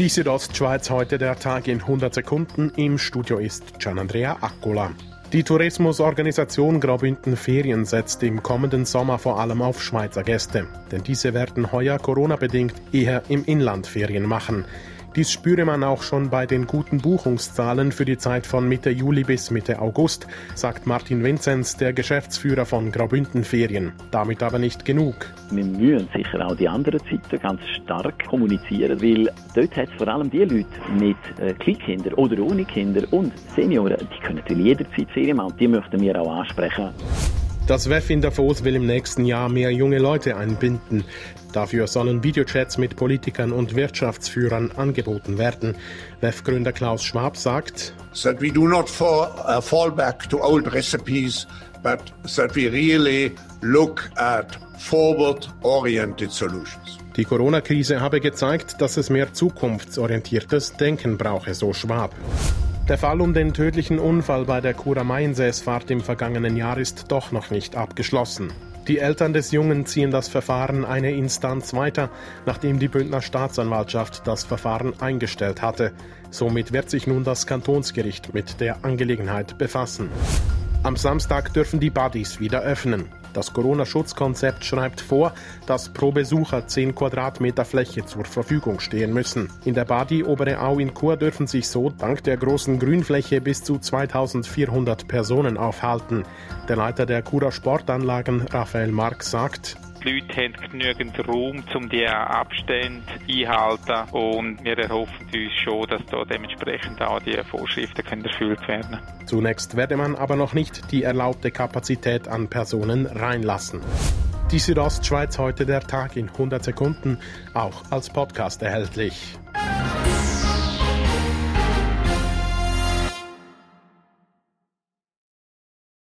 Die Südostschweiz heute der Tag in 100 Sekunden. Im Studio ist Gianandrea Accola. Die Tourismusorganisation Graubünden Ferien setzt im kommenden Sommer vor allem auf Schweizer Gäste, denn diese werden heuer Corona-bedingt eher im Inland Ferien machen. Dies spüre man auch schon bei den guten Buchungszahlen für die Zeit von Mitte Juli bis Mitte August, sagt Martin Vinzenz, der Geschäftsführer von Graubünden Ferien. Damit aber nicht genug. Wir müssen sicher auch die anderen Zeiten ganz stark kommunizieren, weil dort hat es vor allem die Leute mit äh, Kleinkindern oder ohne Kinder und Senioren, die können natürlich jederzeit Ferien machen, die möchten wir auch ansprechen. Das WEF in Davos will im nächsten Jahr mehr junge Leute einbinden. Dafür sollen Videochats mit Politikern und Wirtschaftsführern angeboten werden. WEF-Gründer Klaus Schwab sagt, that we do not fall, uh, fall back to old recipes, but that we really look at forward-oriented solutions. Die Corona-Krise habe gezeigt, dass es mehr zukunftsorientiertes Denken brauche, so Schwab. Der Fall um den tödlichen Unfall bei der Cura Mainsäßfahrt im vergangenen Jahr ist doch noch nicht abgeschlossen. Die Eltern des Jungen ziehen das Verfahren eine Instanz weiter, nachdem die Bündner Staatsanwaltschaft das Verfahren eingestellt hatte. Somit wird sich nun das Kantonsgericht mit der Angelegenheit befassen. Am Samstag dürfen die Buddies wieder öffnen. Das Corona-Schutzkonzept schreibt vor, dass pro Besucher 10 Quadratmeter Fläche zur Verfügung stehen müssen. In der Badi Obere Au in Chur dürfen sich so dank der großen Grünfläche bis zu 2400 Personen aufhalten. Der Leiter der Churer Sportanlagen, Raphael Mark, sagt, die Leute haben genügend Raum, um die Abstände einzuhalten. Und wir erhoffen uns schon, dass da dementsprechend auch die Vorschriften können erfüllt werden Zunächst werde man aber noch nicht die erlaubte Kapazität an Personen reinlassen. Die Südostschweiz heute der Tag in 100 Sekunden, auch als Podcast erhältlich.